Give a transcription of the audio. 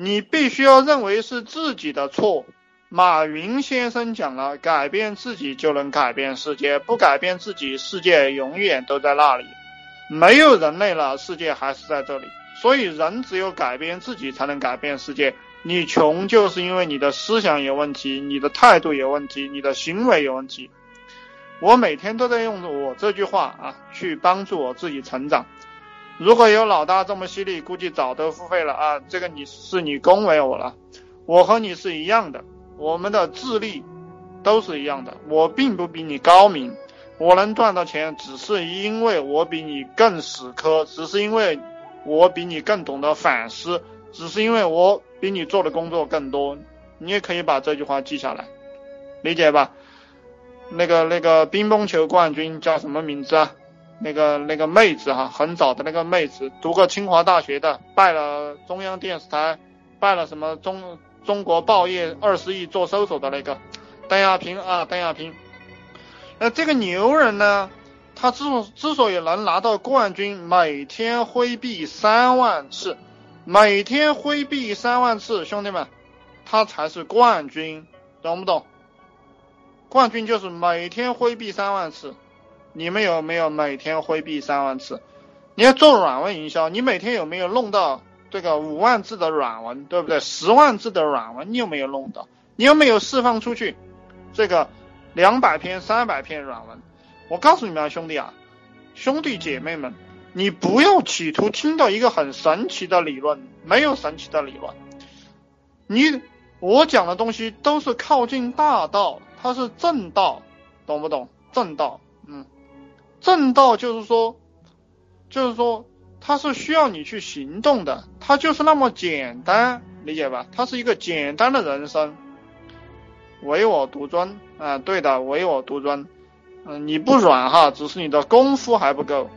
你必须要认为是自己的错。马云先生讲了，改变自己就能改变世界，不改变自己，世界永远都在那里，没有人类了，世界还是在这里。所以，人只有改变自己，才能改变世界。你穷，就是因为你的思想有问题，你的态度有问题，你的行为有问题。我每天都在用我这句话啊，去帮助我自己成长。如果有老大这么犀利，估计早都付费了啊！这个你是你恭维我了，我和你是一样的。我们的智力都是一样的，我并不比你高明，我能赚到钱，只是因为我比你更死磕，只是因为我比你更懂得反思，只是因为我比你做的工作更多。你也可以把这句话记下来，理解吧？那个那个乒乓球冠军叫什么名字啊？那个那个妹子哈，很早的那个妹子，读过清华大学的，拜了中央电视台，拜了什么中。中国报业二十亿做搜索的那个邓亚萍啊，邓亚萍，那这个牛人呢，他之之所以能拿到冠军，每天挥臂三万次，每天挥臂三万次，兄弟们，他才是冠军，懂不懂？冠军就是每天挥臂三万次，你们有没有每天挥臂三万次？你要做软文营销，你每天有没有弄到？这个五万字的软文，对不对？十万字的软文，你有没有弄到？你有没有释放出去？这个两百篇、三百篇软文，我告诉你们啊，兄弟啊，兄弟姐妹们，你不要企图听到一个很神奇的理论，没有神奇的理论。你我讲的东西都是靠近大道，它是正道，懂不懂？正道，嗯，正道就是说，就是说。它是需要你去行动的，它就是那么简单，理解吧？它是一个简单的人生，唯我独尊啊，对的，唯我独尊。嗯，你不软哈，只是你的功夫还不够。